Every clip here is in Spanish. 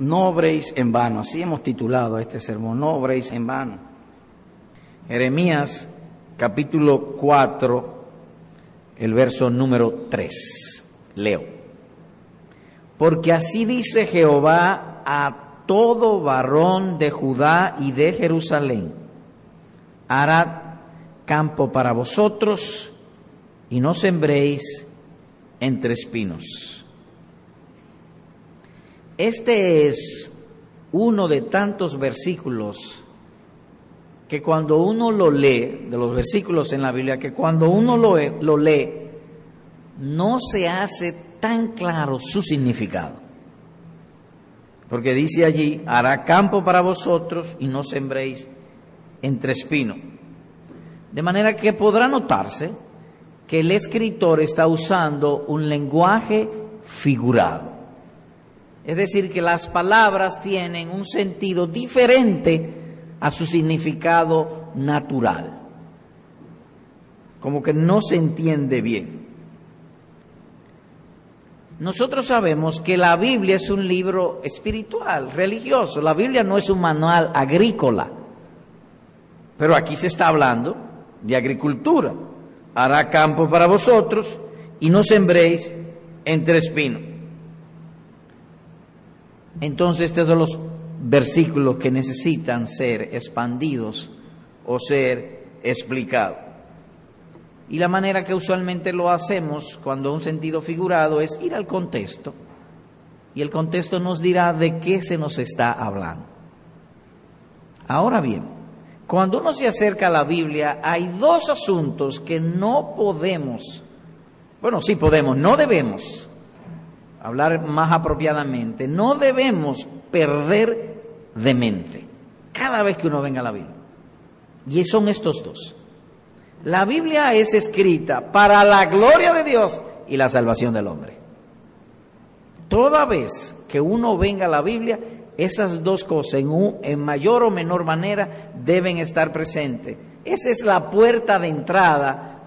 no obréis en vano, así hemos titulado este sermón, no obréis en vano. Jeremías capítulo 4, el verso número 3, leo. Porque así dice Jehová a todo varón de Judá y de Jerusalén, hará campo para vosotros y no sembréis entre espinos. Este es uno de tantos versículos que cuando uno lo lee, de los versículos en la Biblia, que cuando uno lo, lo lee, no se hace tan claro su significado. Porque dice allí, hará campo para vosotros y no sembréis entre espinos. De manera que podrá notarse que el escritor está usando un lenguaje figurado. Es decir, que las palabras tienen un sentido diferente a su significado natural. Como que no se entiende bien. Nosotros sabemos que la Biblia es un libro espiritual, religioso. La Biblia no es un manual agrícola. Pero aquí se está hablando de agricultura. Hará campo para vosotros y no sembréis entre espinos. Entonces, estos son los versículos que necesitan ser expandidos o ser explicados. Y la manera que usualmente lo hacemos cuando un sentido figurado es ir al contexto. Y el contexto nos dirá de qué se nos está hablando. Ahora bien, cuando uno se acerca a la Biblia, hay dos asuntos que no podemos, bueno, sí podemos, no debemos hablar más apropiadamente, no debemos perder de mente cada vez que uno venga a la Biblia. Y son estos dos. La Biblia es escrita para la gloria de Dios y la salvación del hombre. Toda vez que uno venga a la Biblia, esas dos cosas, en, en mayor o menor manera, deben estar presentes. Esa es la puerta de entrada,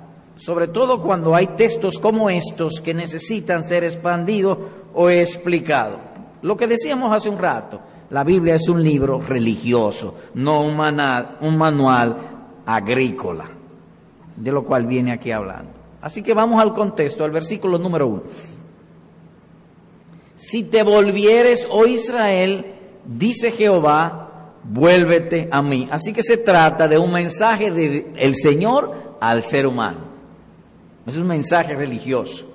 sobre todo cuando hay textos como estos que necesitan ser expandidos o explicados. Lo que decíamos hace un rato, la Biblia es un libro religioso, no un, un manual agrícola, de lo cual viene aquí hablando. Así que vamos al contexto, al versículo número uno. Si te volvieres, oh Israel, dice Jehová, vuélvete a mí. Así que se trata de un mensaje del Señor al ser humano. Es un mensaje religioso.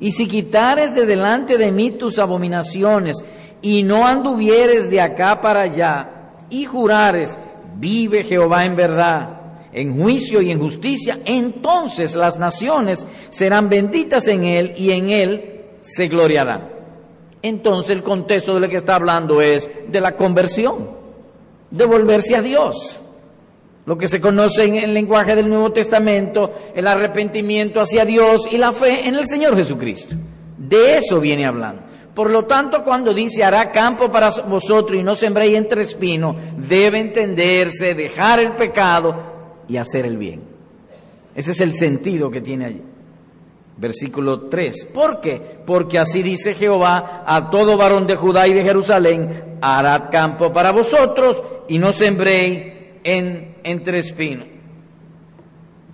Y si quitares de delante de mí tus abominaciones y no anduvieres de acá para allá y jurares, vive Jehová en verdad, en juicio y en justicia, entonces las naciones serán benditas en él y en él se gloriarán. Entonces el contexto de lo que está hablando es de la conversión, de volverse a Dios. Lo que se conoce en el lenguaje del Nuevo Testamento, el arrepentimiento hacia Dios y la fe en el Señor Jesucristo. De eso viene hablando. Por lo tanto, cuando dice hará campo para vosotros y no sembréis entre espinos, debe entenderse, dejar el pecado y hacer el bien. Ese es el sentido que tiene allí. Versículo 3. ¿Por qué? Porque así dice Jehová a todo varón de Judá y de Jerusalén, hará campo para vosotros y no sembréis en, entre espinos.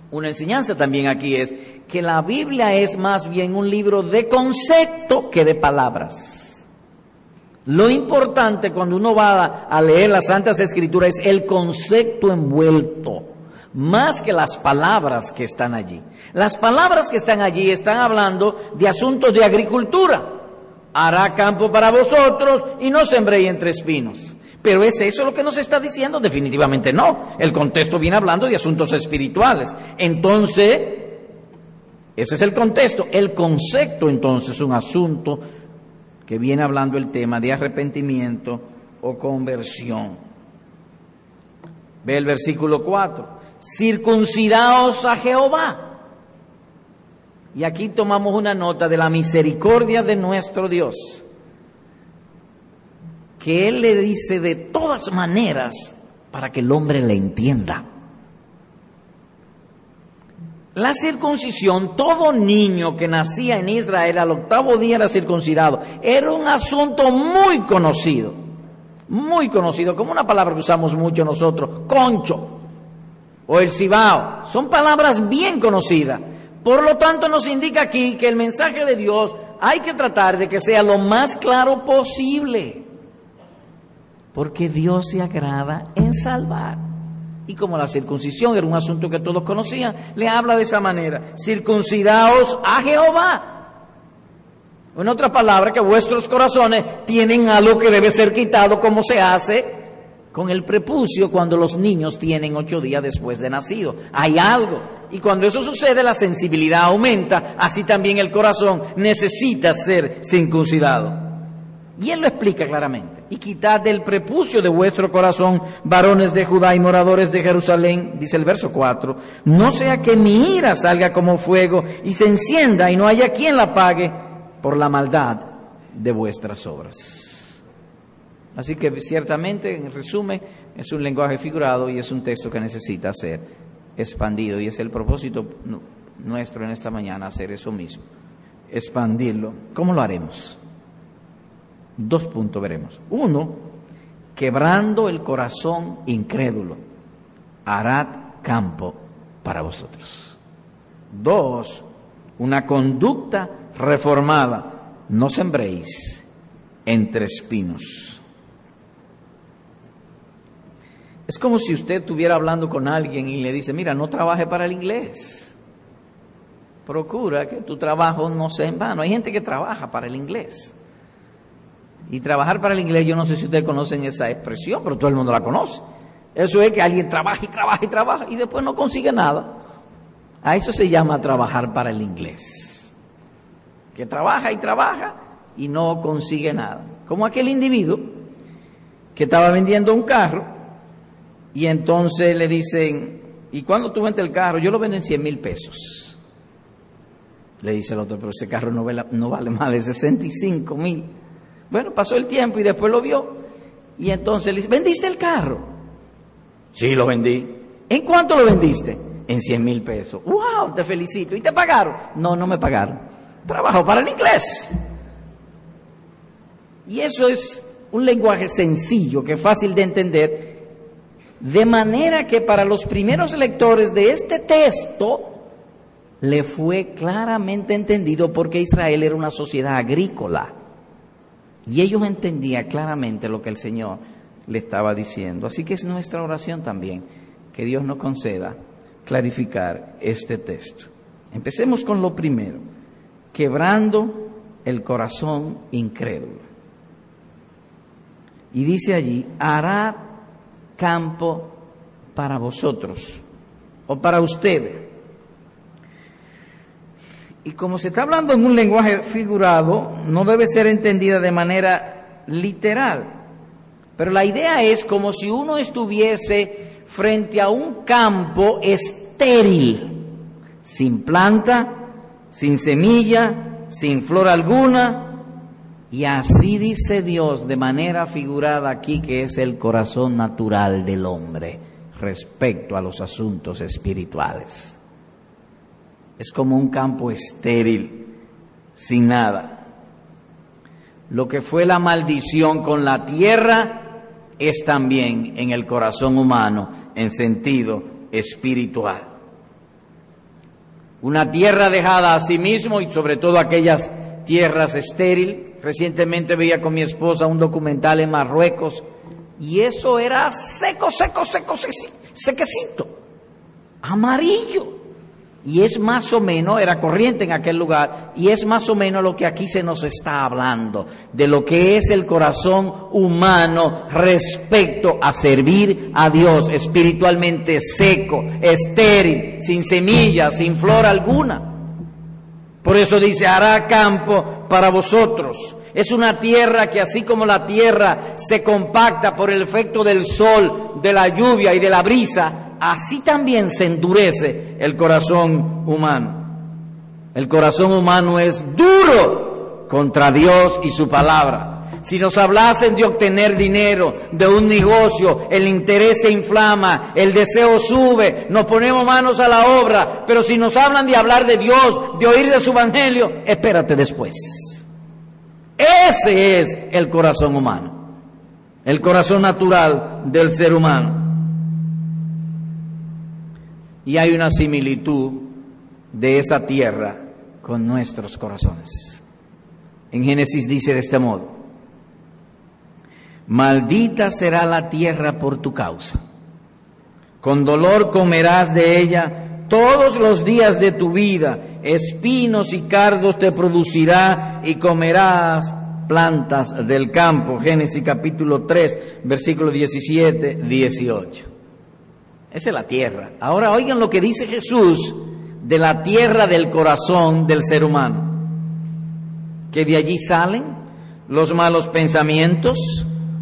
Una enseñanza también aquí es que la Biblia es más bien un libro de concepto que de palabras. Lo importante cuando uno va a leer las Santas Escrituras es el concepto envuelto más que las palabras que están allí. Las palabras que están allí están hablando de asuntos de agricultura. Hará campo para vosotros y no sembréis entre espinos. Pero ¿es eso lo que nos está diciendo? Definitivamente no. El contexto viene hablando de asuntos espirituales. Entonces, ese es el contexto. El concepto entonces es un asunto que viene hablando el tema de arrepentimiento o conversión. Ve el versículo 4 circuncidaos a Jehová. Y aquí tomamos una nota de la misericordia de nuestro Dios, que Él le dice de todas maneras para que el hombre le entienda. La circuncisión, todo niño que nacía en Israel al octavo día era circuncidado. Era un asunto muy conocido, muy conocido, como una palabra que usamos mucho nosotros, concho o el cibao. Son palabras bien conocidas. Por lo tanto, nos indica aquí que el mensaje de Dios hay que tratar de que sea lo más claro posible. Porque Dios se agrada en salvar. Y como la circuncisión era un asunto que todos conocían, le habla de esa manera, circuncidaos a Jehová. En otras palabras, que vuestros corazones tienen algo que debe ser quitado como se hace con el prepucio cuando los niños tienen ocho días después de nacido. Hay algo. Y cuando eso sucede, la sensibilidad aumenta, así también el corazón necesita ser circuncidado. Y él lo explica claramente. Y quitad del prepucio de vuestro corazón, varones de Judá y moradores de Jerusalén, dice el verso 4, no sea que mi ira salga como fuego y se encienda y no haya quien la pague por la maldad de vuestras obras. Así que ciertamente, en resumen, es un lenguaje figurado y es un texto que necesita ser expandido y es el propósito nuestro en esta mañana hacer eso mismo, expandirlo. ¿Cómo lo haremos? Dos puntos veremos. Uno, quebrando el corazón incrédulo, harad campo para vosotros. Dos, una conducta reformada, no sembréis entre espinos. Es como si usted estuviera hablando con alguien y le dice, mira, no trabaje para el inglés. Procura que tu trabajo no sea en vano. Hay gente que trabaja para el inglés. Y trabajar para el inglés, yo no sé si ustedes conocen esa expresión, pero todo el mundo la conoce. Eso es que alguien trabaja y trabaja y trabaja y después no consigue nada. A eso se llama trabajar para el inglés. Que trabaja y trabaja y no consigue nada. Como aquel individuo que estaba vendiendo un carro y entonces le dicen, ¿y cuándo tú vendes el carro? Yo lo vendo en 100 mil pesos. Le dice el otro, pero ese carro no vale, no vale más de 65 mil. Bueno, pasó el tiempo y después lo vio. Y entonces le dice, ¿vendiste el carro? Sí, lo vendí. ¿En cuánto lo vendiste? En 100 mil pesos. ¡Wow! Te felicito. ¿Y te pagaron? No, no me pagaron. Trabajo para el inglés. Y eso es un lenguaje sencillo, que es fácil de entender, de manera que para los primeros lectores de este texto le fue claramente entendido porque Israel era una sociedad agrícola. Y ellos entendían claramente lo que el Señor le estaba diciendo. Así que es nuestra oración también que Dios nos conceda clarificar este texto. Empecemos con lo primero, quebrando el corazón incrédulo. Y dice allí, hará campo para vosotros o para ustedes y como se está hablando en un lenguaje figurado, no debe ser entendida de manera literal. Pero la idea es como si uno estuviese frente a un campo estéril, sin planta, sin semilla, sin flor alguna. Y así dice Dios de manera figurada aquí que es el corazón natural del hombre respecto a los asuntos espirituales es como un campo estéril, sin nada. Lo que fue la maldición con la tierra es también en el corazón humano en sentido espiritual. Una tierra dejada a sí mismo y sobre todo aquellas tierras estéril. Recientemente veía con mi esposa un documental en Marruecos y eso era seco, seco, seco, sequecito, amarillo. Y es más o menos, era corriente en aquel lugar, y es más o menos lo que aquí se nos está hablando, de lo que es el corazón humano respecto a servir a Dios, espiritualmente seco, estéril, sin semillas, sin flor alguna. Por eso dice, hará campo para vosotros. Es una tierra que así como la tierra se compacta por el efecto del sol, de la lluvia y de la brisa, así también se endurece el corazón humano. El corazón humano es duro contra Dios y su palabra. Si nos hablasen de obtener dinero, de un negocio, el interés se inflama, el deseo sube, nos ponemos manos a la obra. Pero si nos hablan de hablar de Dios, de oír de su evangelio, espérate después. Ese es el corazón humano, el corazón natural del ser humano. Y hay una similitud de esa tierra con nuestros corazones. En Génesis dice de este modo, maldita será la tierra por tu causa, con dolor comerás de ella todos los días de tu vida, espinos y cardos te producirá y comerás plantas del campo. Génesis capítulo 3, versículo 17, 18. Esa es la tierra. Ahora oigan lo que dice Jesús de la tierra del corazón del ser humano. Que de allí salen los malos pensamientos,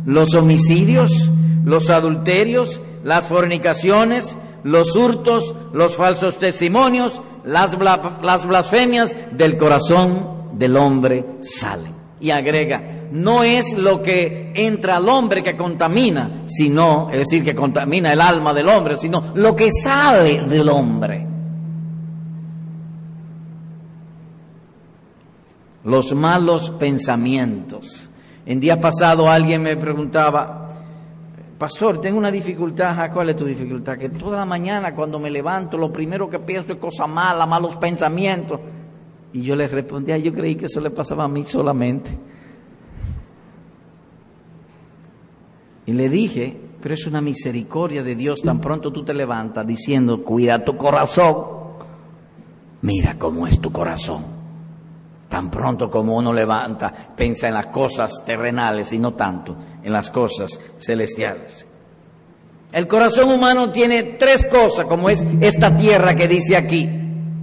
los homicidios, los adulterios, las fornicaciones, los hurtos, los falsos testimonios, las, las blasfemias del corazón del hombre salen. Y agrega, no es lo que entra al hombre que contamina, sino, es decir, que contamina el alma del hombre, sino lo que sale del hombre. Los malos pensamientos. En día pasado alguien me preguntaba, Pastor, tengo una dificultad. ¿Cuál es tu dificultad? Que toda la mañana cuando me levanto, lo primero que pienso es cosa mala, malos pensamientos. Y yo le respondía, yo creí que eso le pasaba a mí solamente. Y le dije, pero es una misericordia de Dios, tan pronto tú te levantas diciendo, cuida tu corazón. Mira cómo es tu corazón. Tan pronto como uno levanta, piensa en las cosas terrenales y no tanto en las cosas celestiales. El corazón humano tiene tres cosas, como es esta tierra que dice aquí,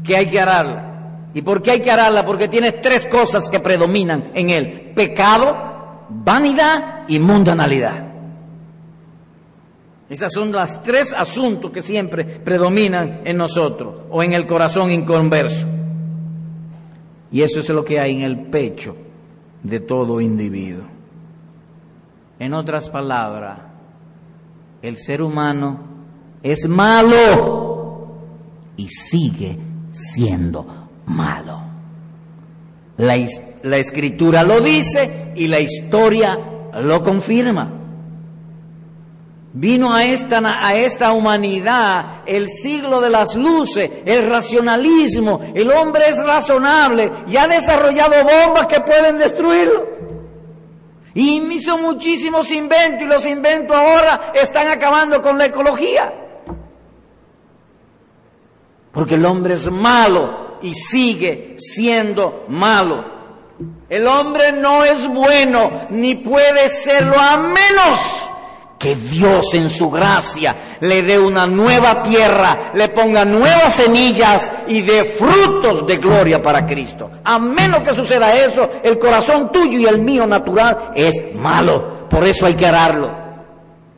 que hay que ararla. ¿Y por qué hay que ararla? Porque tiene tres cosas que predominan en él. Pecado, vanidad y mundanalidad. Esos son los tres asuntos que siempre predominan en nosotros o en el corazón inconverso. Y eso es lo que hay en el pecho de todo individuo. En otras palabras, el ser humano es malo y sigue siendo malo. La, la, escritura lo dice y la historia lo confirma. Vino a esta, a esta humanidad el siglo de las luces, el racionalismo, el hombre es razonable y ha desarrollado bombas que pueden destruirlo. Y hizo muchísimos inventos y los inventos ahora están acabando con la ecología. Porque el hombre es malo y sigue siendo malo. El hombre no es bueno ni puede serlo a menos que Dios en su gracia le dé una nueva tierra, le ponga nuevas semillas y dé frutos de gloria para Cristo. A menos que suceda eso, el corazón tuyo y el mío natural es malo. Por eso hay que ararlo.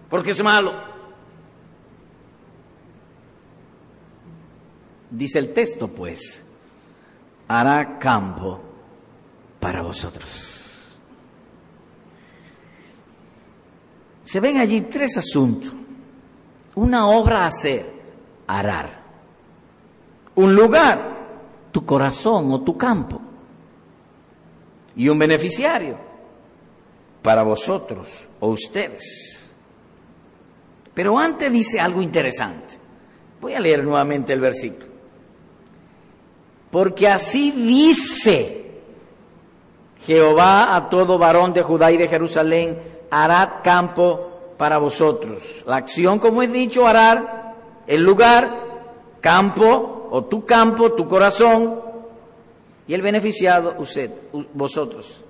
Porque es malo. Dice el texto, pues, hará campo para vosotros. Se ven allí tres asuntos. Una obra a hacer, arar. Un lugar, tu corazón o tu campo. Y un beneficiario para vosotros o ustedes. Pero antes dice algo interesante. Voy a leer nuevamente el versículo. Porque así dice Jehová a todo varón de Judá y de Jerusalén, hará campo para vosotros. La acción, como he dicho, arar el lugar, campo, o tu campo, tu corazón, y el beneficiado, usted, vosotros.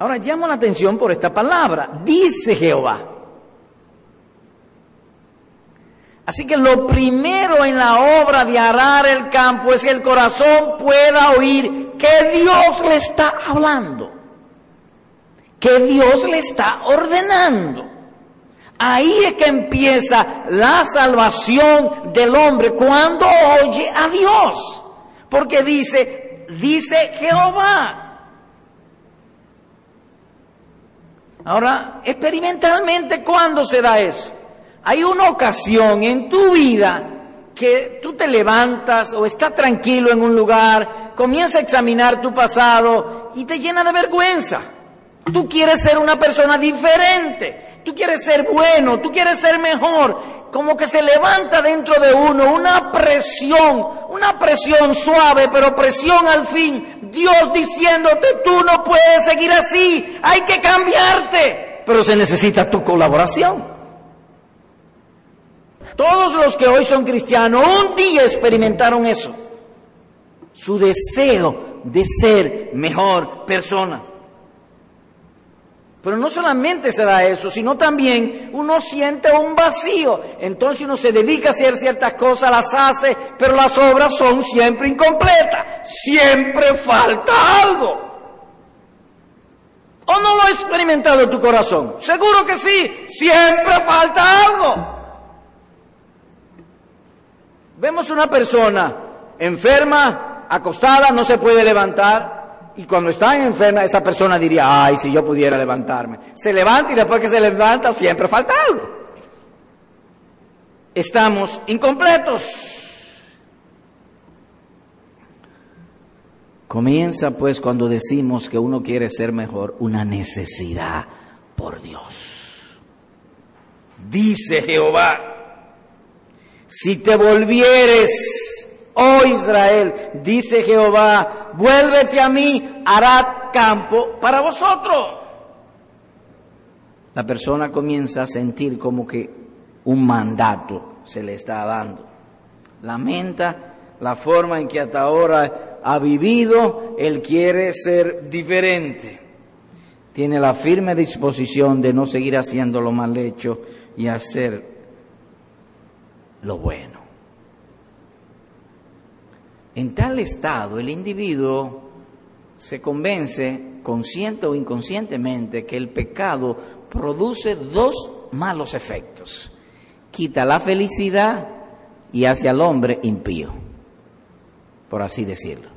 Ahora llamo la atención por esta palabra, dice Jehová. Así que lo primero en la obra de arar el campo es que el corazón pueda oír que Dios le está hablando que Dios le está ordenando. Ahí es que empieza la salvación del hombre cuando oye a Dios. Porque dice, dice Jehová. Ahora, experimentalmente, ¿cuándo se da eso? Hay una ocasión en tu vida que tú te levantas o estás tranquilo en un lugar, comienza a examinar tu pasado y te llena de vergüenza. Tú quieres ser una persona diferente, tú quieres ser bueno, tú quieres ser mejor. Como que se levanta dentro de uno una presión, una presión suave, pero presión al fin. Dios diciéndote, tú no puedes seguir así, hay que cambiarte. Pero se necesita tu colaboración. Todos los que hoy son cristianos un día experimentaron eso. Su deseo de ser mejor persona. Pero no solamente se da eso, sino también uno siente un vacío. Entonces uno se dedica a hacer ciertas cosas, las hace, pero las obras son siempre incompletas. Siempre falta algo. ¿O no lo ha experimentado en tu corazón? Seguro que sí, siempre falta algo. Vemos una persona enferma, acostada, no se puede levantar. Y cuando está enferma, esa persona diría, ay, si yo pudiera levantarme. Se levanta y después que se levanta siempre falta algo. Estamos incompletos. Comienza pues cuando decimos que uno quiere ser mejor, una necesidad por Dios. Dice Jehová, si te volvieres, oh Israel, dice Jehová, vuélvete a mí, hará campo para vosotros. La persona comienza a sentir como que un mandato se le está dando. Lamenta la forma en que hasta ahora ha vivido, él quiere ser diferente. Tiene la firme disposición de no seguir haciendo lo mal hecho y hacer lo bueno. En tal estado el individuo se convence, consciente o inconscientemente, que el pecado produce dos malos efectos. Quita la felicidad y hace al hombre impío, por así decirlo.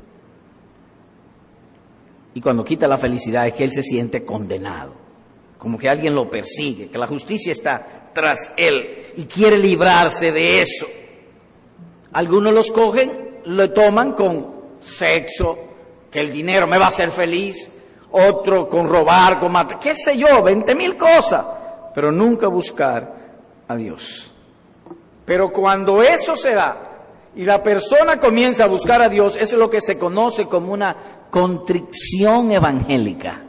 Y cuando quita la felicidad es que él se siente condenado, como que alguien lo persigue, que la justicia está tras él y quiere librarse de eso. Algunos los cogen, lo toman con sexo, que el dinero me va a hacer feliz, otro con robar, con matar, qué sé yo, veinte mil cosas, pero nunca buscar a Dios. Pero cuando eso se da y la persona comienza a buscar a Dios, es lo que se conoce como una contrición evangélica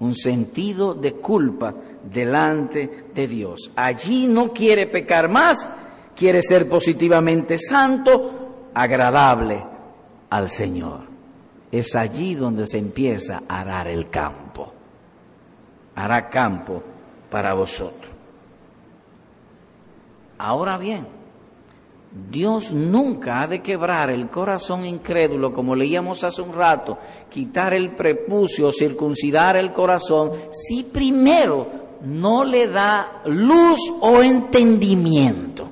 un sentido de culpa delante de Dios. Allí no quiere pecar más, quiere ser positivamente santo, agradable al Señor. Es allí donde se empieza a arar el campo. Hará campo para vosotros. Ahora bien, Dios nunca ha de quebrar el corazón incrédulo, como leíamos hace un rato, quitar el prepucio, circuncidar el corazón, si primero no le da luz o entendimiento.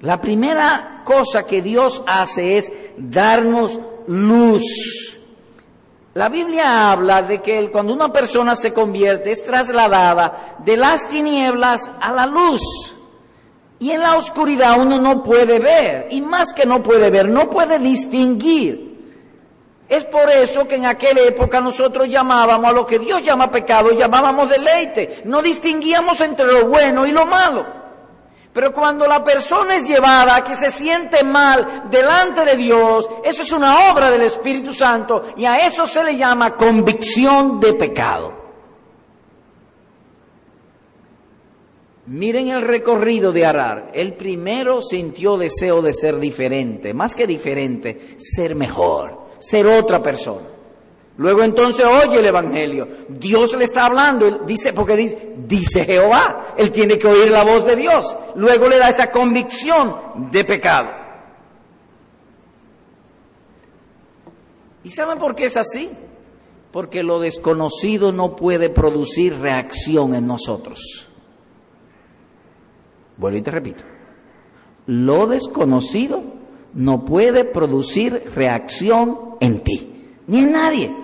La primera cosa que Dios hace es darnos luz. La Biblia habla de que cuando una persona se convierte es trasladada de las tinieblas a la luz. Y en la oscuridad uno no puede ver, y más que no puede ver, no puede distinguir. Es por eso que en aquella época nosotros llamábamos a lo que Dios llama pecado, llamábamos deleite. No distinguíamos entre lo bueno y lo malo. Pero cuando la persona es llevada que se siente mal delante de Dios, eso es una obra del Espíritu Santo y a eso se le llama convicción de pecado. Miren el recorrido de Arar. El primero sintió deseo de ser diferente, más que diferente, ser mejor, ser otra persona. Luego entonces oye el Evangelio. Dios le está hablando, dice, porque dice, dice Jehová, él tiene que oír la voz de Dios. Luego le da esa convicción de pecado. ¿Y saben por qué es así? Porque lo desconocido no puede producir reacción en nosotros. Vuelvo y te repito. Lo desconocido no puede producir reacción en ti, ni en nadie.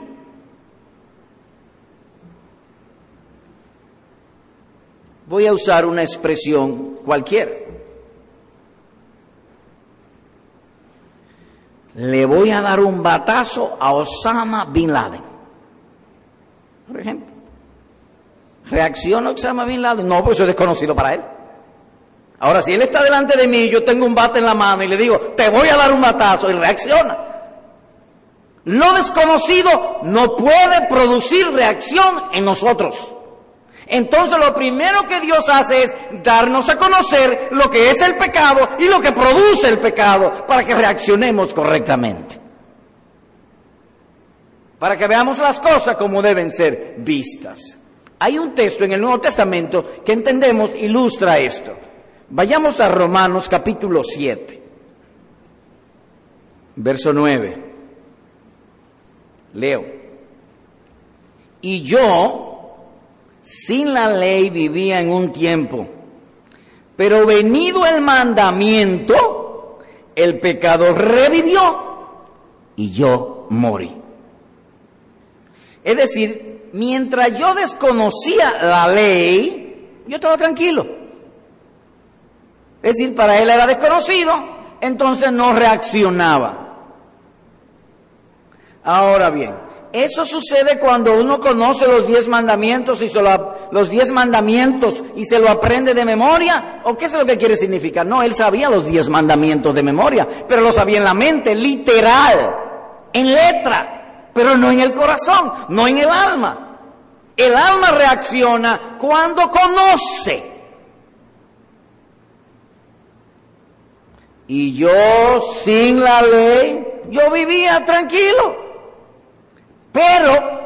Voy a usar una expresión cualquiera. Le voy a dar un batazo a Osama Bin Laden. Por ejemplo. ¿Reacciona Osama Bin Laden? No, pues eso es desconocido para él. Ahora, si él está delante de mí y yo tengo un bate en la mano y le digo, te voy a dar un batazo, y reacciona. Lo desconocido no puede producir reacción en nosotros. Entonces lo primero que Dios hace es darnos a conocer lo que es el pecado y lo que produce el pecado para que reaccionemos correctamente. Para que veamos las cosas como deben ser vistas. Hay un texto en el Nuevo Testamento que entendemos ilustra esto. Vayamos a Romanos capítulo 7, verso 9. Leo. Y yo, sin la ley, vivía en un tiempo, pero venido el mandamiento, el pecado revivió y yo morí. Es decir, mientras yo desconocía la ley, yo estaba tranquilo. Es decir, para él era desconocido, entonces no reaccionaba. Ahora bien, eso sucede cuando uno conoce los diez mandamientos y se los diez mandamientos y se lo aprende de memoria. ¿O qué es lo que quiere significar? No, él sabía los diez mandamientos de memoria, pero lo sabía en la mente, literal, en letra, pero no en el corazón, no en el alma. El alma reacciona cuando conoce. Y yo sin la ley, yo vivía tranquilo. Pero,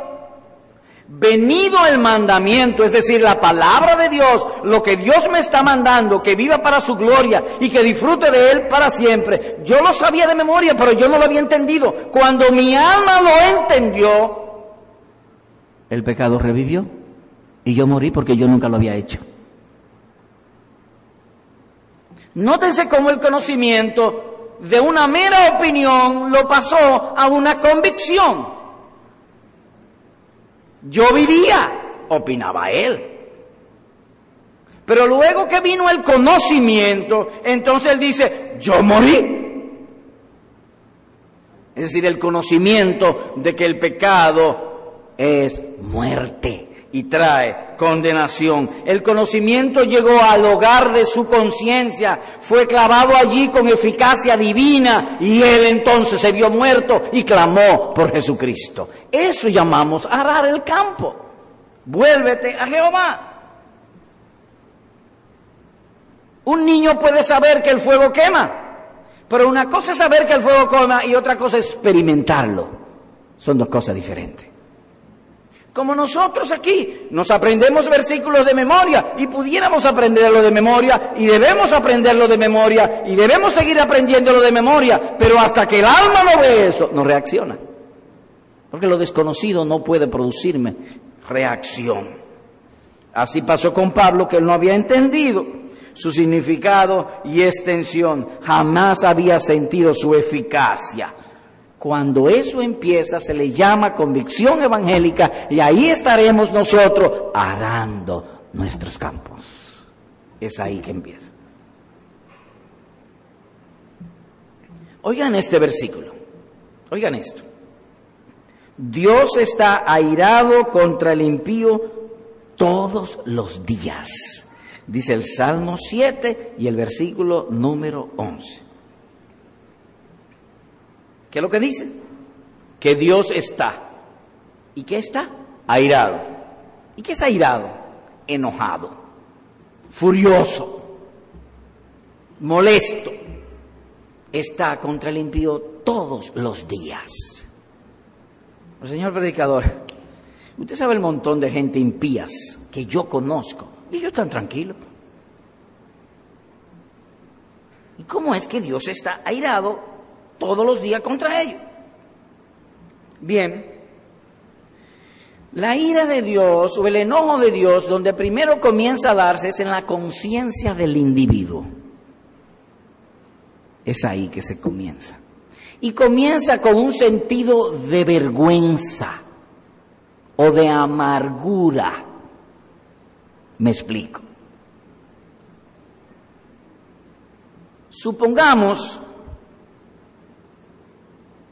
venido el mandamiento, es decir, la palabra de Dios, lo que Dios me está mandando, que viva para su gloria y que disfrute de Él para siempre, yo lo sabía de memoria, pero yo no lo había entendido. Cuando mi alma lo entendió, el pecado revivió y yo morí porque yo nunca lo había hecho. Nótese cómo el conocimiento de una mera opinión lo pasó a una convicción. Yo vivía, opinaba él. Pero luego que vino el conocimiento, entonces él dice, yo morí. Es decir, el conocimiento de que el pecado es muerte y trae condenación. El conocimiento llegó al hogar de su conciencia, fue clavado allí con eficacia divina y él entonces se vio muerto y clamó por Jesucristo. Eso llamamos arar el campo. Vuélvete a Jehová. Un niño puede saber que el fuego quema, pero una cosa es saber que el fuego quema y otra cosa es experimentarlo. Son dos cosas diferentes. Como nosotros aquí nos aprendemos versículos de memoria y pudiéramos aprenderlo de memoria y debemos aprenderlo de memoria y debemos seguir aprendiéndolo de memoria, pero hasta que el alma no ve eso, no reacciona. Porque lo desconocido no puede producirme reacción. Así pasó con Pablo, que él no había entendido su significado y extensión, jamás había sentido su eficacia. Cuando eso empieza se le llama convicción evangélica y ahí estaremos nosotros arando nuestros campos. Es ahí que empieza. Oigan este versículo, oigan esto. Dios está airado contra el impío todos los días. Dice el Salmo 7 y el versículo número 11. ¿Qué es lo que dice? Que Dios está. ¿Y qué está? Airado. ¿Y qué es airado? Enojado, furioso, molesto. Está contra el impío todos los días. señor predicador, usted sabe el montón de gente impías que yo conozco y ellos están tranquilos. ¿Y cómo es que Dios está airado todos los días contra ellos. Bien, la ira de Dios o el enojo de Dios, donde primero comienza a darse, es en la conciencia del individuo. Es ahí que se comienza. Y comienza con un sentido de vergüenza o de amargura. Me explico. Supongamos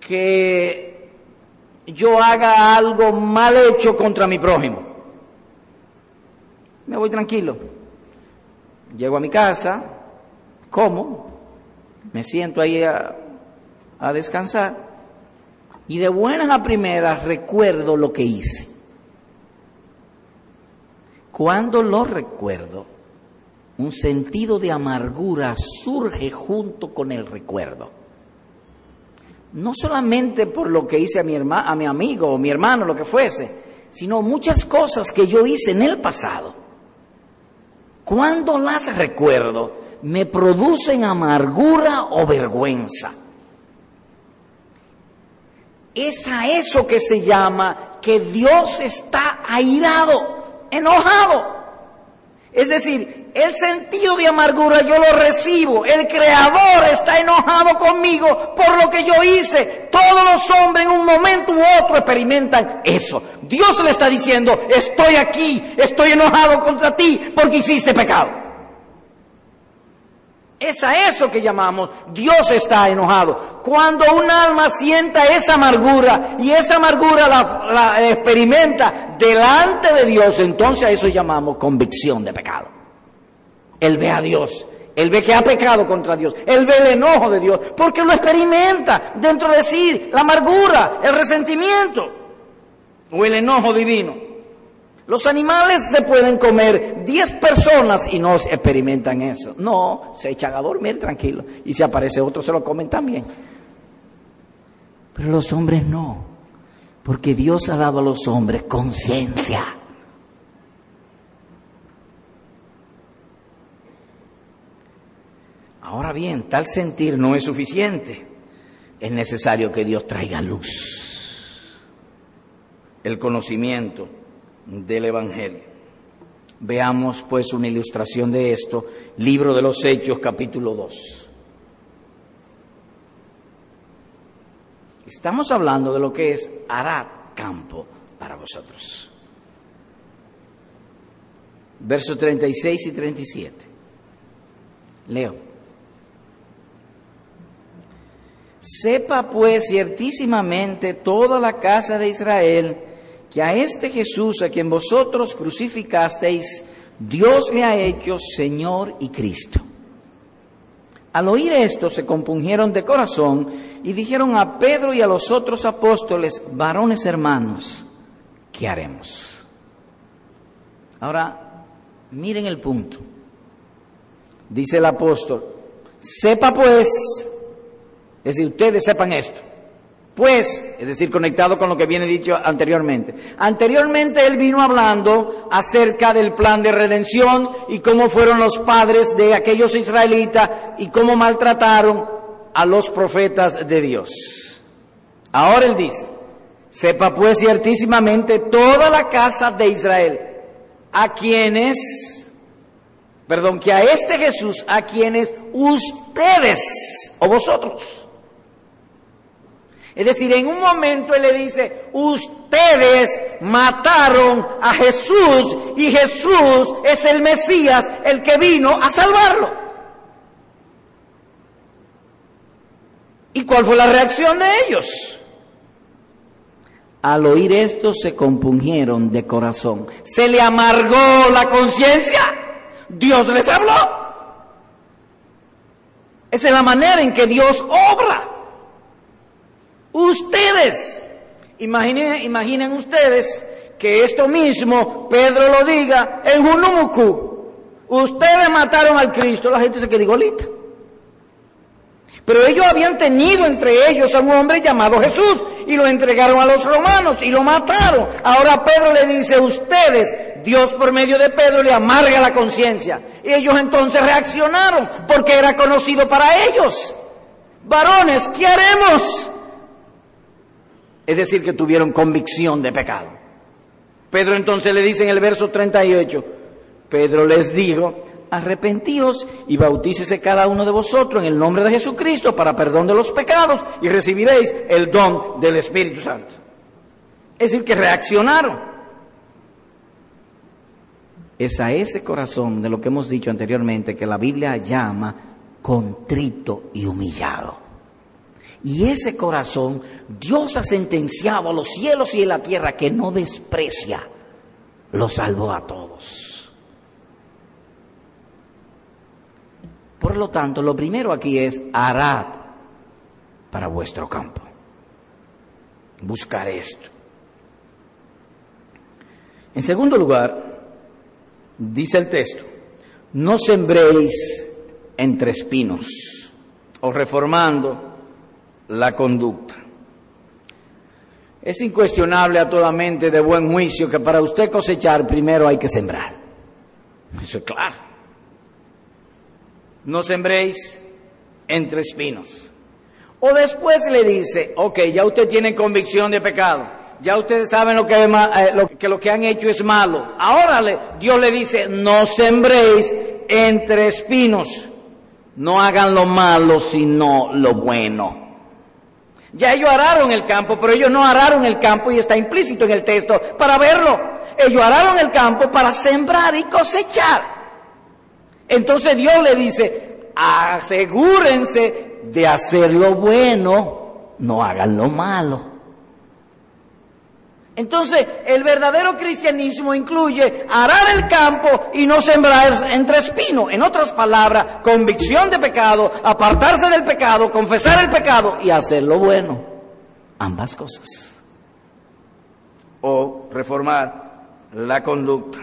que yo haga algo mal hecho contra mi prójimo. Me voy tranquilo. Llego a mi casa, como, me siento ahí a, a descansar y de buenas a primeras recuerdo lo que hice. Cuando lo recuerdo, un sentido de amargura surge junto con el recuerdo. No solamente por lo que hice a mi, a mi amigo o mi hermano, lo que fuese, sino muchas cosas que yo hice en el pasado. Cuando las recuerdo, me producen amargura o vergüenza. Es a eso que se llama que Dios está airado, enojado. Es decir, el sentido de amargura yo lo recibo. El Creador está enojado conmigo por lo que yo hice. Todos los hombres en un momento u otro experimentan eso. Dios le está diciendo, estoy aquí, estoy enojado contra ti porque hiciste pecado. Es a eso que llamamos Dios está enojado. Cuando un alma sienta esa amargura y esa amargura la, experimenta delante de Dios, entonces a eso llamamos convicción de pecado. Él ve a Dios, él ve que ha pecado contra Dios, él ve el enojo de Dios, porque lo experimenta dentro de sí, la amargura, el resentimiento o el enojo divino. Los animales se pueden comer 10 personas y no experimentan eso. No, se echan a dormir tranquilo. Y si aparece otro se lo comen también. Pero los hombres no. Porque Dios ha dado a los hombres conciencia. Ahora bien, tal sentir no es suficiente. Es necesario que Dios traiga luz. El conocimiento del Evangelio. Veamos pues una ilustración de esto, libro de los Hechos capítulo 2. Estamos hablando de lo que es hará campo para vosotros. Versos 36 y 37. Leo. Sepa pues ciertísimamente toda la casa de Israel que a este Jesús a quien vosotros crucificasteis, Dios le ha hecho Señor y Cristo. Al oír esto se compungieron de corazón y dijeron a Pedro y a los otros apóstoles, varones hermanos, ¿qué haremos? Ahora, miren el punto. Dice el apóstol, sepa pues, es decir, ustedes sepan esto, pues, es decir, conectado con lo que viene dicho anteriormente. Anteriormente él vino hablando acerca del plan de redención y cómo fueron los padres de aquellos israelitas y cómo maltrataron a los profetas de Dios. Ahora él dice, sepa pues ciertísimamente toda la casa de Israel, a quienes, perdón, que a este Jesús, a quienes ustedes o vosotros, es decir, en un momento Él le dice, ustedes mataron a Jesús y Jesús es el Mesías, el que vino a salvarlo. ¿Y cuál fue la reacción de ellos? Al oír esto se compungieron de corazón. Se le amargó la conciencia. Dios les habló. Esa es la manera en que Dios obra. Ustedes, imaginen, imaginen ustedes que esto mismo Pedro lo diga en Junumuku. Ustedes mataron al Cristo, la gente se queda igualita. Pero ellos habían tenido entre ellos a un hombre llamado Jesús y lo entregaron a los romanos y lo mataron. Ahora Pedro le dice, ustedes, Dios por medio de Pedro le amarga la conciencia. Y ellos entonces reaccionaron porque era conocido para ellos. Varones, ¿qué haremos? Es decir, que tuvieron convicción de pecado. Pedro entonces le dice en el verso 38, Pedro les dijo, arrepentíos y bautícese cada uno de vosotros en el nombre de Jesucristo para perdón de los pecados y recibiréis el don del Espíritu Santo. Es decir, que reaccionaron. Es a ese corazón de lo que hemos dicho anteriormente que la Biblia llama contrito y humillado. Y ese corazón Dios ha sentenciado a los cielos y a la tierra que no desprecia, lo salvó a todos. Por lo tanto, lo primero aquí es harad para vuestro campo. Buscar esto. En segundo lugar, dice el texto, no sembréis entre espinos o reformando la conducta. Es incuestionable a toda mente de buen juicio que para usted cosechar primero hay que sembrar. Eso es claro. No sembréis entre espinos. O después le dice, ok, ya usted tiene convicción de pecado, ya ustedes saben lo que, eh, lo, que lo que han hecho es malo. Ahora le, Dios le dice, no sembréis entre espinos, no hagan lo malo sino lo bueno. Ya ellos araron el campo, pero ellos no araron el campo y está implícito en el texto para verlo. Ellos araron el campo para sembrar y cosechar. Entonces Dios le dice, asegúrense de hacer lo bueno, no hagan lo malo. Entonces, el verdadero cristianismo incluye arar el campo y no sembrar entre espinos. En otras palabras, convicción de pecado, apartarse del pecado, confesar el pecado y hacer lo bueno. Ambas cosas. O reformar la conducta.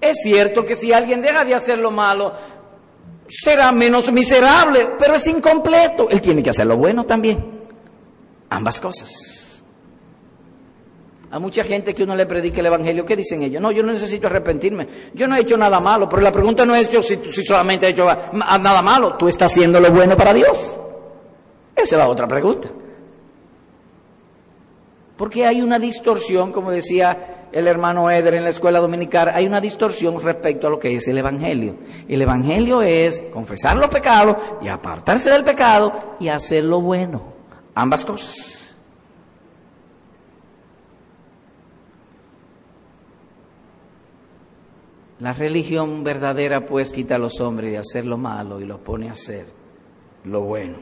Es cierto que si alguien deja de hacer lo malo, será menos miserable, pero es incompleto. Él tiene que hacer lo bueno también. Ambas cosas. A mucha gente que uno le predique el Evangelio, ¿qué dicen ellos? No, yo no necesito arrepentirme. Yo no he hecho nada malo, pero la pregunta no es yo si, si solamente he hecho nada malo. ¿Tú estás haciendo lo bueno para Dios? Esa es la otra pregunta. Porque hay una distorsión, como decía el hermano Eder en la escuela dominical, hay una distorsión respecto a lo que es el Evangelio. El Evangelio es confesar los pecados y apartarse del pecado y hacer lo bueno. Ambas cosas. La religión verdadera pues quita a los hombres de hacer lo malo y los pone a hacer lo bueno.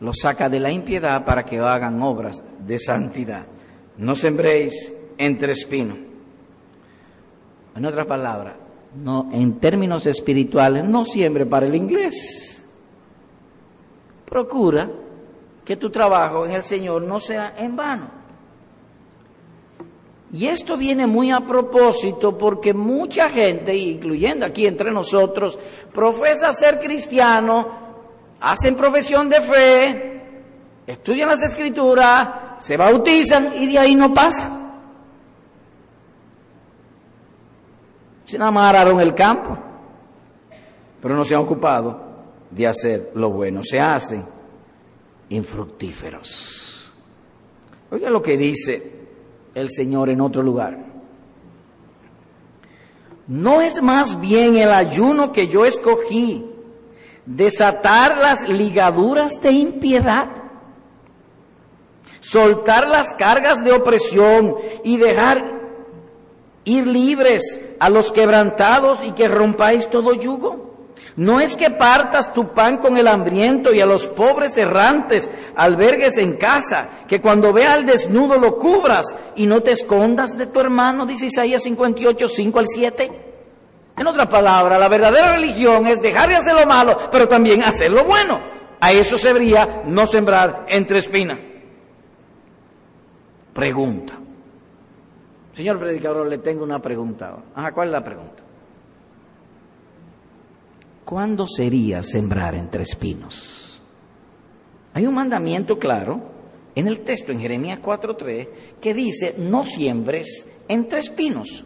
Los saca de la impiedad para que hagan obras de santidad. No sembréis entre espinos. En otras palabras, no, en términos espirituales, no siembre para el inglés. Procura que tu trabajo en el Señor no sea en vano. Y esto viene muy a propósito porque mucha gente, incluyendo aquí entre nosotros, profesa ser cristiano, hacen profesión de fe, estudian las escrituras, se bautizan y de ahí no pasa. Se enamoraron el campo, pero no se han ocupado de hacer lo bueno, se hacen infructíferos. Oiga lo que dice el Señor en otro lugar. ¿No es más bien el ayuno que yo escogí desatar las ligaduras de impiedad? Soltar las cargas de opresión y dejar ir libres a los quebrantados y que rompáis todo yugo? No es que partas tu pan con el hambriento y a los pobres errantes albergues en casa, que cuando vea al desnudo lo cubras y no te escondas de tu hermano, dice Isaías 58, 5 al 7. En otra palabra, la verdadera religión es dejar de hacer lo malo, pero también hacer lo bueno. A eso se vería no sembrar entre espinas. Pregunta. Señor predicador, le tengo una pregunta. Ajá, ¿cuál es la pregunta? ¿Cuándo sería sembrar entre espinos? Hay un mandamiento claro en el texto en Jeremías 4.3 que dice, no siembres entre espinos.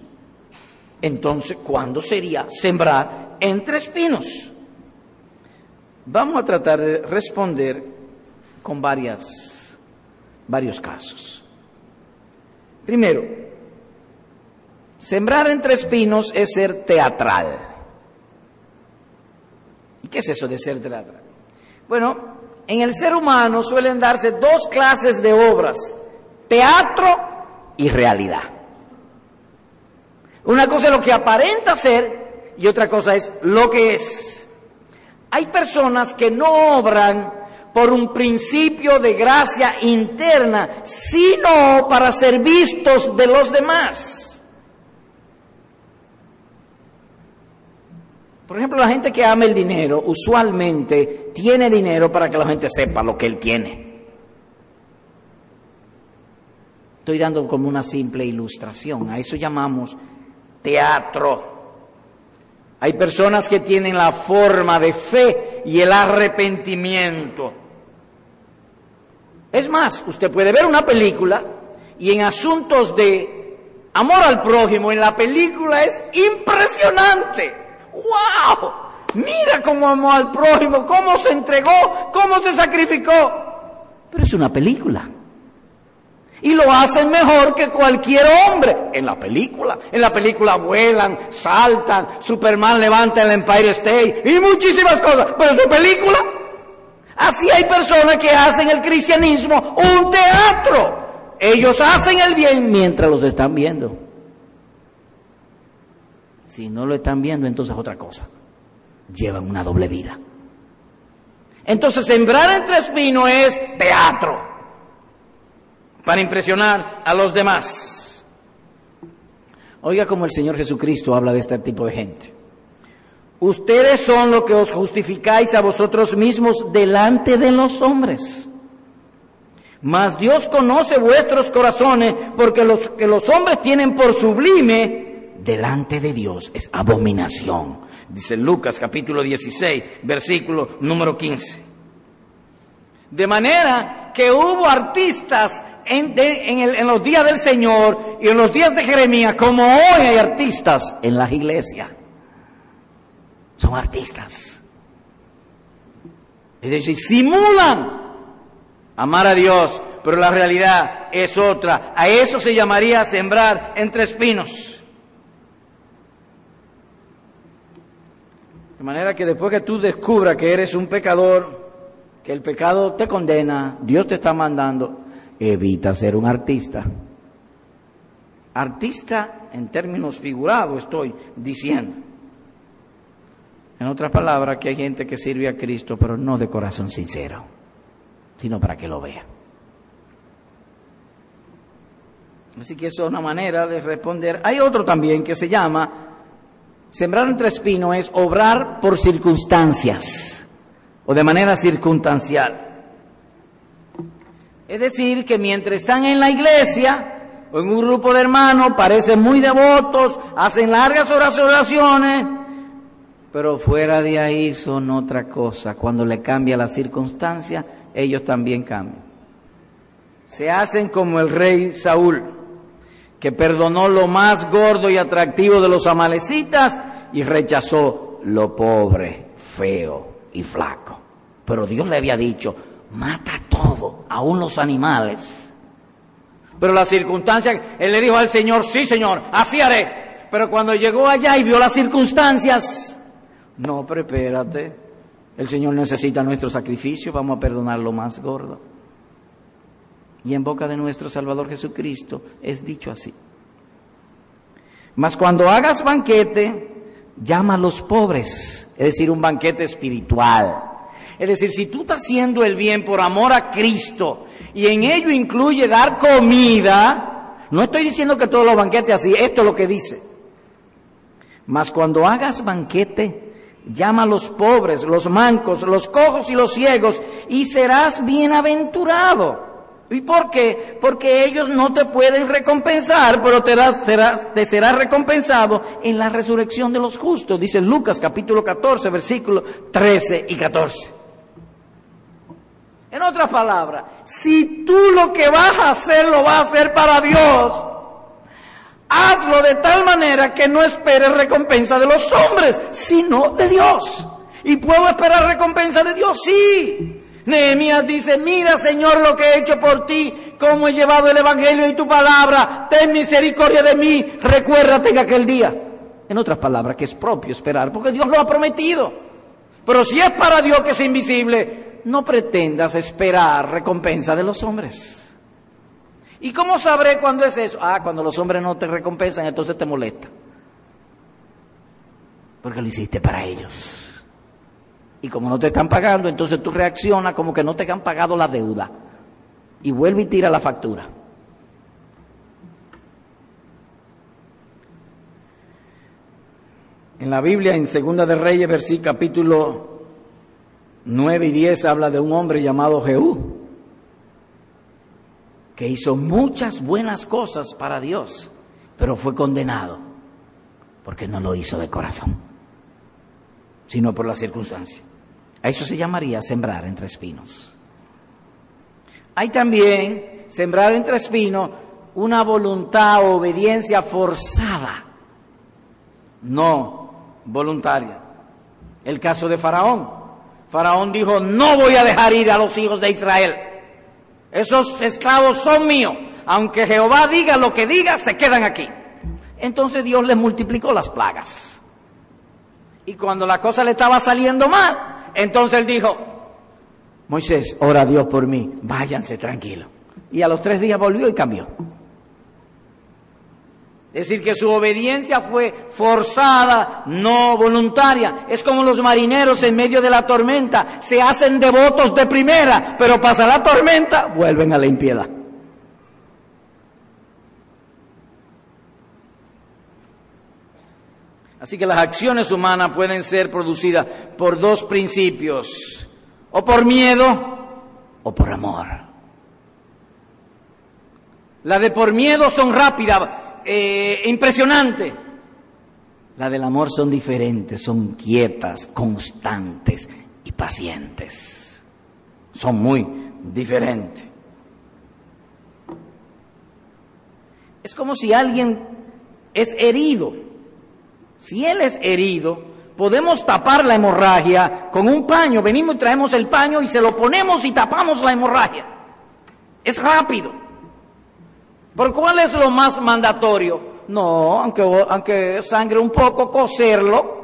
Entonces, ¿cuándo sería sembrar entre espinos? Vamos a tratar de responder con varias, varios casos. Primero, sembrar entre espinos es ser teatral. ¿Y qué es eso de ser teatral? Bueno, en el ser humano suelen darse dos clases de obras, teatro y realidad. Una cosa es lo que aparenta ser y otra cosa es lo que es. Hay personas que no obran por un principio de gracia interna, sino para ser vistos de los demás. Por ejemplo, la gente que ama el dinero usualmente tiene dinero para que la gente sepa lo que él tiene. Estoy dando como una simple ilustración, a eso llamamos teatro. Hay personas que tienen la forma de fe y el arrepentimiento. Es más, usted puede ver una película y en asuntos de amor al prójimo, en la película es impresionante. ¡Wow! Mira cómo amó al prójimo, cómo se entregó, cómo se sacrificó. Pero es una película. Y lo hacen mejor que cualquier hombre en la película. En la película vuelan, saltan, Superman levanta el Empire State y muchísimas cosas. Pero en su película, así hay personas que hacen el cristianismo un teatro. Ellos hacen el bien mientras los están viendo. Si no lo están viendo, entonces otra cosa. Llevan una doble vida. Entonces sembrar entre espinos es teatro para impresionar a los demás. Oiga como el Señor Jesucristo habla de este tipo de gente. Ustedes son lo que os justificáis a vosotros mismos delante de los hombres. Mas Dios conoce vuestros corazones porque los que los hombres tienen por sublime delante de Dios es abominación. Dice Lucas capítulo 16, versículo número 15. De manera que hubo artistas en, los días del Señor y en los días de Jeremías, como hoy hay artistas en las iglesias. Son artistas. Es decir, simulan amar a Dios, pero la realidad es otra. A eso se llamaría sembrar entre espinos. De manera que después que tú descubras que eres un pecador, que el pecado te condena, Dios te está mandando, evita ser un artista. Artista en términos figurados estoy diciendo. En otras palabras, que hay gente que sirve a Cristo, pero no de corazón sincero, sino para que lo vea. Así que eso es una manera de responder. Hay otro también que se llama, sembrar entre espinos es obrar por circunstancias o de manera circunstancial. Es decir, que mientras están en la iglesia o en un grupo de hermanos, parecen muy devotos, hacen largas oraciones, pero fuera de ahí son otra cosa. Cuando le cambia la circunstancia, ellos también cambian. Se hacen como el rey Saúl, que perdonó lo más gordo y atractivo de los amalecitas y rechazó lo pobre, feo y flaco. Pero Dios le había dicho, mata todo, aún los animales. Pero la circunstancia, él le dijo al Señor, sí Señor, así haré. Pero cuando llegó allá y vio las circunstancias, no, prepárate, el Señor necesita nuestro sacrificio, vamos a perdonar lo más gordo. Y en boca de nuestro Salvador Jesucristo es dicho así. Mas cuando hagas banquete, llama a los pobres, es decir, un banquete espiritual es decir, si tú estás haciendo el bien por amor a Cristo y en ello incluye dar comida, no estoy diciendo que todos los banquetes así, esto es lo que dice. Mas cuando hagas banquete, llama a los pobres, los mancos, los cojos y los ciegos y serás bienaventurado. ¿Y por qué? Porque ellos no te pueden recompensar, pero te, serás, te será recompensado en la resurrección de los justos, dice Lucas capítulo 14, versículos 13 y 14. En otras palabras, si tú lo que vas a hacer lo vas a hacer para Dios, hazlo de tal manera que no esperes recompensa de los hombres, sino de Dios. ¿Y puedo esperar recompensa de Dios? Sí. Nehemías dice, mira Señor lo que he hecho por ti, cómo he llevado el Evangelio y tu palabra, ten misericordia de mí, recuérdate en aquel día. En otras palabras, que es propio esperar, porque Dios lo ha prometido. Pero si es para Dios que es invisible, no pretendas esperar recompensa de los hombres. ¿Y cómo sabré cuándo es eso? Ah, cuando los hombres no te recompensan, entonces te molesta. Porque lo hiciste para ellos. Y como no te están pagando, entonces tú reaccionas como que no te han pagado la deuda. Y vuelve y tira la factura. En la Biblia, en Segunda de Reyes, versículo capítulo 9 y 10, habla de un hombre llamado Jehú, que hizo muchas buenas cosas para Dios, pero fue condenado porque no lo hizo de corazón, sino por la circunstancia. A eso se llamaría sembrar entre espinos. Hay también sembrar entre espinos una voluntad o obediencia forzada, no voluntaria. El caso de Faraón. Faraón dijo, no voy a dejar ir a los hijos de Israel. Esos esclavos son míos. Aunque Jehová diga lo que diga, se quedan aquí. Entonces Dios les multiplicó las plagas. Y cuando la cosa le estaba saliendo mal, entonces él dijo, Moisés, ora a Dios por mí, váyanse tranquilo. Y a los tres días volvió y cambió. Es decir, que su obediencia fue forzada, no voluntaria. Es como los marineros en medio de la tormenta. Se hacen devotos de primera, pero pasa la tormenta, vuelven a la impiedad. Así que las acciones humanas pueden ser producidas por dos principios, o por miedo o por amor. La de por miedo son rápidas, eh, impresionantes. La del amor son diferentes, son quietas, constantes y pacientes. Son muy diferentes. Es como si alguien es herido si él es herido, podemos tapar la hemorragia con un paño. Venimos y traemos el paño y se lo ponemos y tapamos la hemorragia. Es rápido. ¿Por cuál es lo más mandatorio? No, aunque, aunque sangre un poco, coserlo.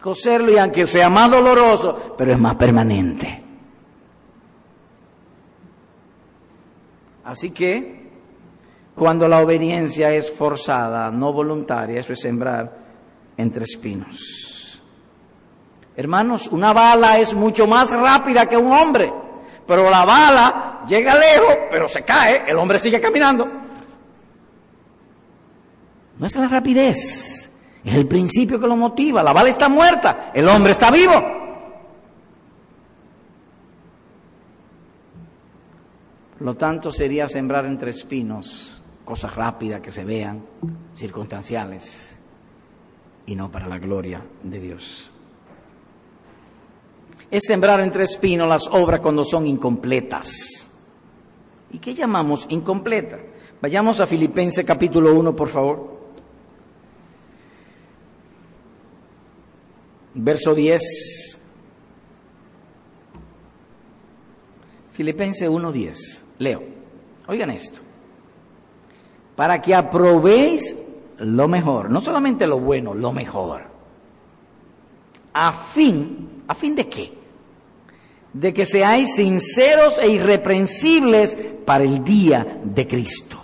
Coserlo y aunque sea más doloroso, pero es más permanente. Así que cuando la obediencia es forzada, no voluntaria, eso es sembrar entre espinos. Hermanos, una bala es mucho más rápida que un hombre, pero la bala llega lejos, pero se cae, el hombre sigue caminando. No es la rapidez, es el principio que lo motiva. La bala está muerta, el hombre está vivo. Lo tanto, sería sembrar entre espinos cosas rápidas que se vean, circunstanciales, y no para la gloria de Dios. Es sembrar entre espinos las obras cuando son incompletas. ¿Y qué llamamos incompleta? Vayamos a Filipenses capítulo 1, por favor. Verso 10. Filipenses 10. Leo. Oigan esto para que aprobéis lo mejor, no solamente lo bueno, lo mejor. A fin, ¿a fin de qué? De que seáis sinceros e irreprensibles para el día de Cristo.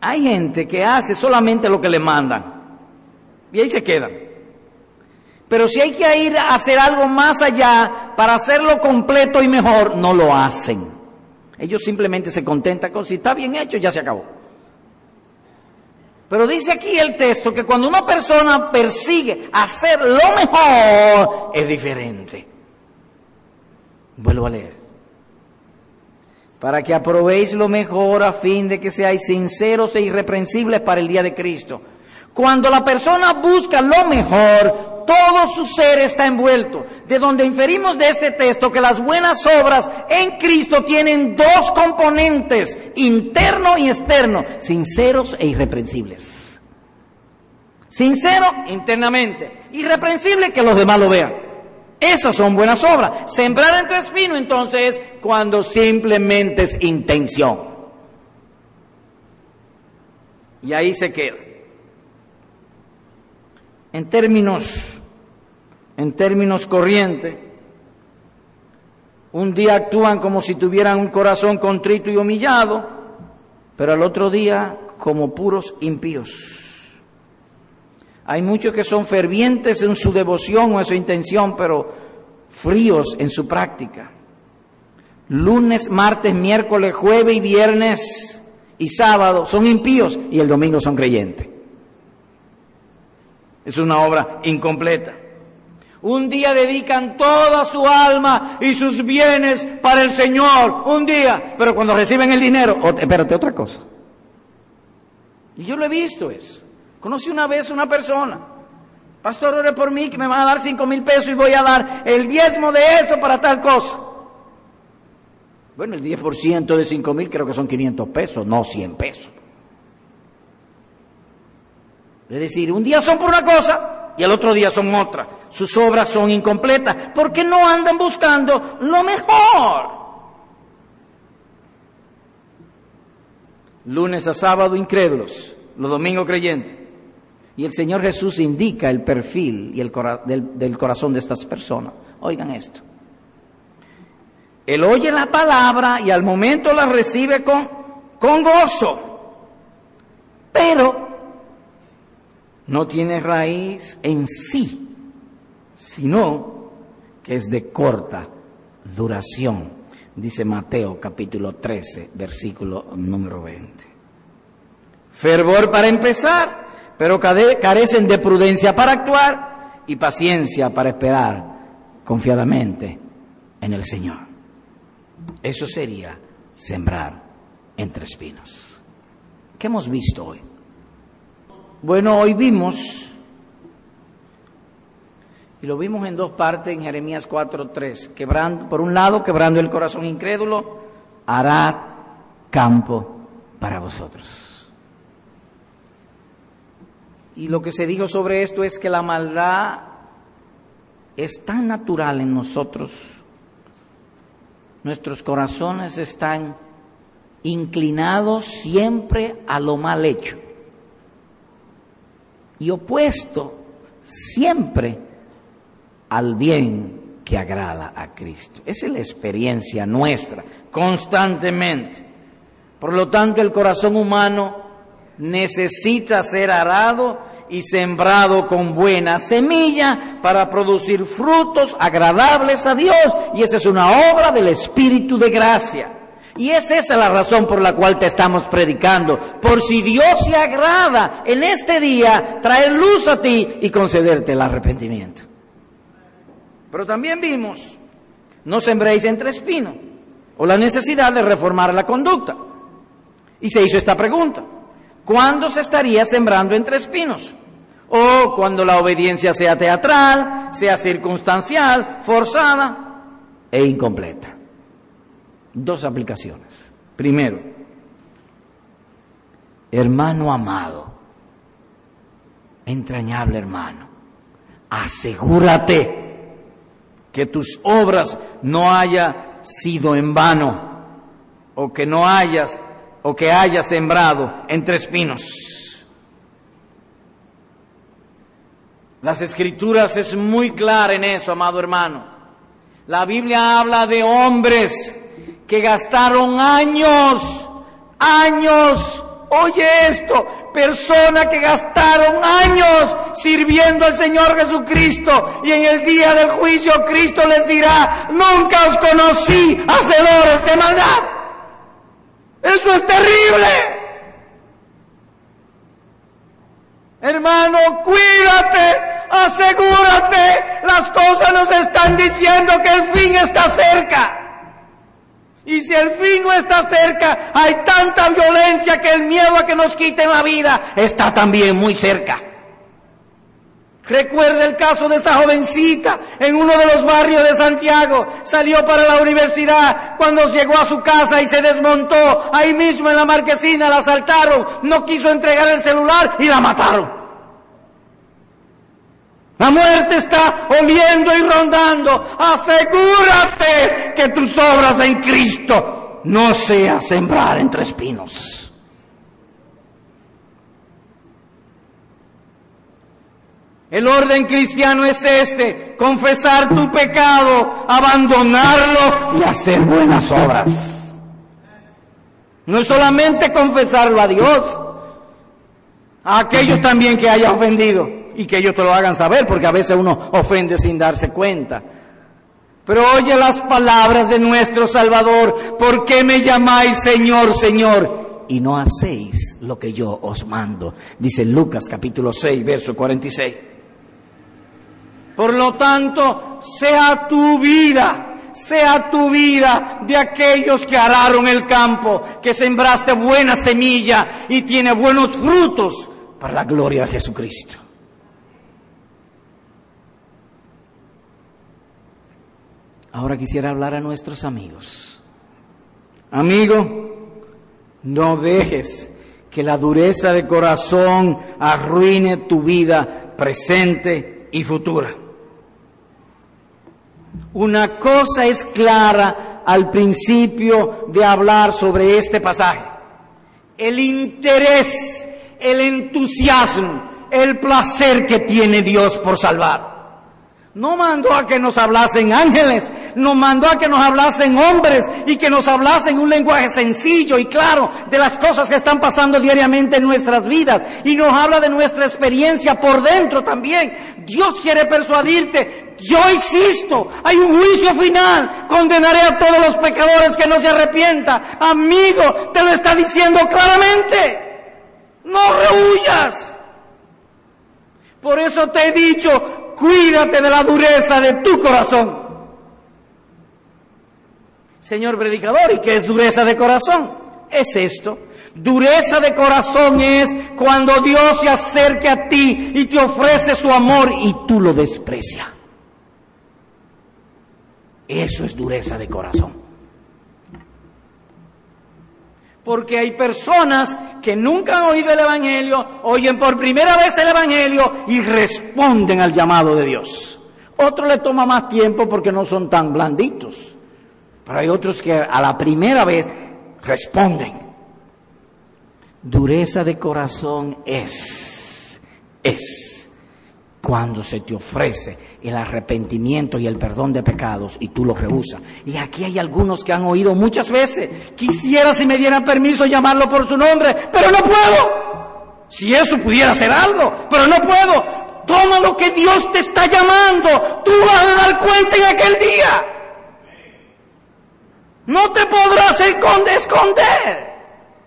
Hay gente que hace solamente lo que le mandan y ahí se quedan. Pero si hay que ir a hacer algo más allá para hacerlo completo y mejor, no lo hacen. Ellos simplemente se contentan con si está bien hecho, ya se acabó. Pero dice aquí el texto que cuando una persona persigue hacer lo mejor, es diferente. Vuelvo a leer. Para que aprobéis lo mejor a fin de que seáis sinceros e irreprensibles para el día de Cristo. Cuando la persona busca lo mejor, todo su ser está envuelto. De donde inferimos de este texto que las buenas obras en Cristo tienen dos componentes, interno y externo, sinceros e irreprensibles. Sincero internamente, irreprensible que los demás lo vean. Esas son buenas obras. Sembrar entre espinos entonces cuando simplemente es intención. Y ahí se queda. En términos en términos corrientes. Un día actúan como si tuvieran un corazón contrito y humillado, pero al otro día como puros impíos. Hay muchos que son fervientes en su devoción o en su intención, pero fríos en su práctica. Lunes, martes, miércoles, jueves y viernes y sábado son impíos y el domingo son creyentes. Es una obra incompleta. Un día dedican toda su alma y sus bienes para el Señor. Un día. Pero cuando reciben el dinero, espérate otra cosa. Y yo lo he visto eso. Conocí una vez una persona. Pastor, ore por mí que me van a dar cinco mil pesos y voy a dar el diezmo de eso para tal cosa. Bueno, el 10% de cinco mil creo que son 500 pesos, no 100 pesos. Es decir, un día son por una cosa y el otro día son otra. Sus obras son incompletas porque no andan buscando lo mejor. Lunes a sábado incrédulos, los domingos creyentes. Y el Señor Jesús indica el perfil y el del, del corazón de estas personas. Oigan esto. Él oye la palabra y al momento la recibe con, con gozo. Pero no tiene raíz en sí, sino que es de corta duración, dice Mateo capítulo 13, versículo número 20. Fervor para empezar, pero carecen de prudencia para actuar y paciencia para esperar confiadamente en el Señor. Eso sería sembrar entre espinos. ¿Qué hemos visto hoy? Bueno, hoy vimos, y lo vimos en dos partes en Jeremías 4.3, quebrando, por un lado, quebrando el corazón incrédulo, hará campo para vosotros. Y lo que se dijo sobre esto es que la maldad es tan natural en nosotros, nuestros corazones están inclinados siempre a lo mal hecho y opuesto siempre al bien que agrada a Cristo. Esa es la experiencia nuestra, constantemente. Por lo tanto, el corazón humano necesita ser arado y sembrado con buena semilla para producir frutos agradables a Dios. Y esa es una obra del Espíritu de gracia. Y es esa la razón por la cual te estamos predicando. Por si Dios se agrada en este día traer luz a ti y concederte el arrepentimiento. Pero también vimos, no sembréis entre espinos, o la necesidad de reformar la conducta. Y se hizo esta pregunta, ¿cuándo se estaría sembrando entre espinos? O cuando la obediencia sea teatral, sea circunstancial, forzada e incompleta dos aplicaciones. Primero, hermano amado, entrañable hermano, asegúrate que tus obras no haya sido en vano o que no hayas o que hayas sembrado entre espinos. Las escrituras es muy clara en eso, amado hermano. La Biblia habla de hombres que gastaron años, años, oye esto, personas que gastaron años sirviendo al Señor Jesucristo y en el día del juicio Cristo les dirá, nunca os conocí, hacedores de maldad. Eso es terrible. Hermano, cuídate, asegúrate, las cosas nos están diciendo que el fin está cerca. Y si el fin no está cerca, hay tanta violencia que el miedo a que nos quiten la vida está también muy cerca. Recuerda el caso de esa jovencita en uno de los barrios de Santiago. Salió para la universidad cuando llegó a su casa y se desmontó ahí mismo en la marquesina, la asaltaron, no quiso entregar el celular y la mataron. La muerte está oliendo y rondando. Asegúrate que tus obras en Cristo no sea sembrar entre espinos. El orden cristiano es este, confesar tu pecado, abandonarlo y hacer buenas obras. No es solamente confesarlo a Dios, a aquellos también que haya ofendido y que ellos te lo hagan saber, porque a veces uno ofende sin darse cuenta. Pero oye las palabras de nuestro Salvador, ¿por qué me llamáis Señor, Señor? Y no hacéis lo que yo os mando. Dice Lucas capítulo 6, verso 46. Por lo tanto, sea tu vida, sea tu vida de aquellos que araron el campo, que sembraste buena semilla y tiene buenos frutos para la gloria de Jesucristo. Ahora quisiera hablar a nuestros amigos. Amigo, no dejes que la dureza de corazón arruine tu vida presente y futura. Una cosa es clara al principio de hablar sobre este pasaje. El interés, el entusiasmo, el placer que tiene Dios por salvar. No mandó a que nos hablasen ángeles, nos mandó a que nos hablasen hombres y que nos hablasen un lenguaje sencillo y claro de las cosas que están pasando diariamente en nuestras vidas. Y nos habla de nuestra experiencia por dentro también. Dios quiere persuadirte, yo insisto, hay un juicio final, condenaré a todos los pecadores que no se arrepientan. Amigo, te lo está diciendo claramente. No rehuyas. Por eso te he dicho, cuídate de la dureza de tu corazón. Señor predicador, ¿y qué es dureza de corazón? Es esto. Dureza de corazón es cuando Dios se acerque a ti y te ofrece su amor y tú lo desprecias. Eso es dureza de corazón. Porque hay personas que nunca han oído el Evangelio, oyen por primera vez el Evangelio y responden al llamado de Dios. Otros le toma más tiempo porque no son tan blanditos. Pero hay otros que a la primera vez responden. Dureza de corazón es, es cuando se te ofrece el arrepentimiento y el perdón de pecados y tú lo rehusas. Y aquí hay algunos que han oído muchas veces, quisiera si me dieran permiso llamarlo por su nombre, pero no puedo. Si eso pudiera ser algo, pero no puedo. Toma lo que Dios te está llamando, tú vas a dar cuenta en aquel día. No te podrás esconder.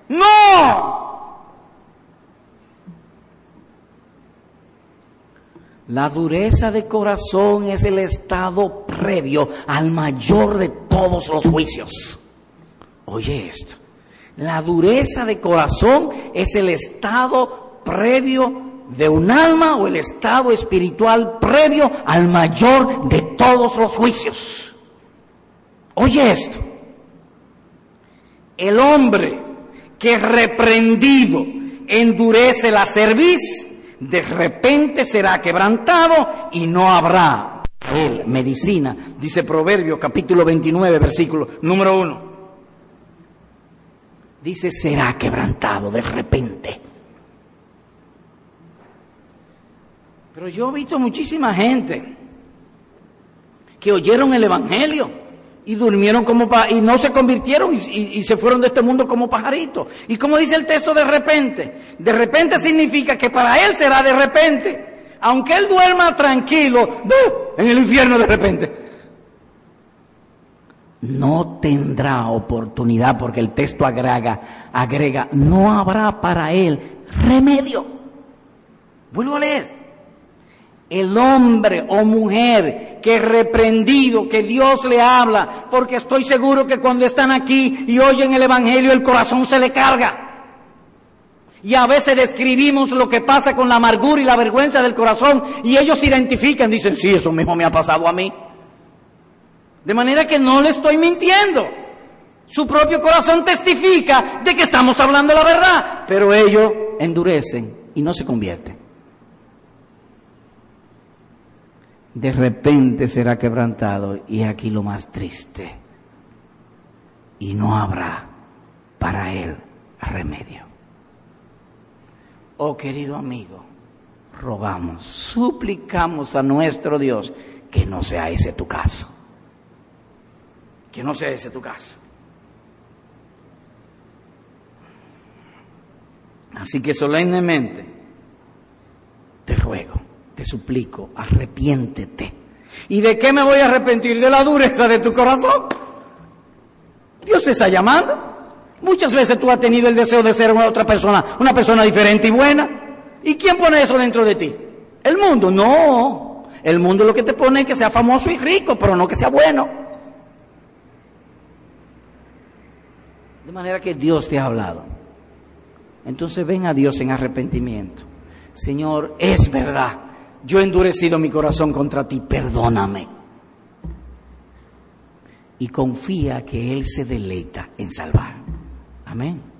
No. La dureza de corazón es el estado previo al mayor de todos los juicios. Oye esto. La dureza de corazón es el estado previo de un alma o el estado espiritual previo al mayor de todos los juicios. Oye esto. El hombre que reprendido endurece la cerviz de repente será quebrantado y no habrá él medicina, dice Proverbio capítulo 29, versículo número 1. Dice, será quebrantado de repente. Pero yo he visto muchísima gente que oyeron el Evangelio y durmieron como y no se convirtieron y, se fueron de este mundo como pajaritos. Y como dice el texto de repente, de repente significa que para él será de repente, aunque él duerma tranquilo en el infierno de repente. No tendrá oportunidad porque el texto agrega, agrega, no habrá para él remedio. Vuelvo a leer el hombre o mujer que reprendido, que Dios le habla, porque estoy seguro que cuando están aquí y oyen el Evangelio el corazón se le carga. Y a veces describimos lo que pasa con la amargura y la vergüenza del corazón y ellos se identifican, dicen, sí, eso mismo me ha pasado a mí. De manera que no le estoy mintiendo. Su propio corazón testifica de que estamos hablando la verdad, pero ellos endurecen y no se convierten. De repente será quebrantado y aquí lo más triste. Y no habrá para él remedio. Oh querido amigo, rogamos, suplicamos a nuestro Dios que no sea ese tu caso. Que no sea ese tu caso. Así que solemnemente te ruego te suplico, arrepiéntete. ¿Y de qué me voy a arrepentir? De la dureza de tu corazón. Dios te está llamando. Muchas veces tú has tenido el deseo de ser una otra persona, una persona diferente y buena. ¿Y quién pone eso dentro de ti? El mundo. No. El mundo lo que te pone es que sea famoso y rico, pero no que sea bueno. De manera que Dios te ha hablado. Entonces ven a Dios en arrepentimiento. Señor, es verdad. Yo he endurecido mi corazón contra ti. Perdóname. Y confía que Él se deleita en salvar. Amén.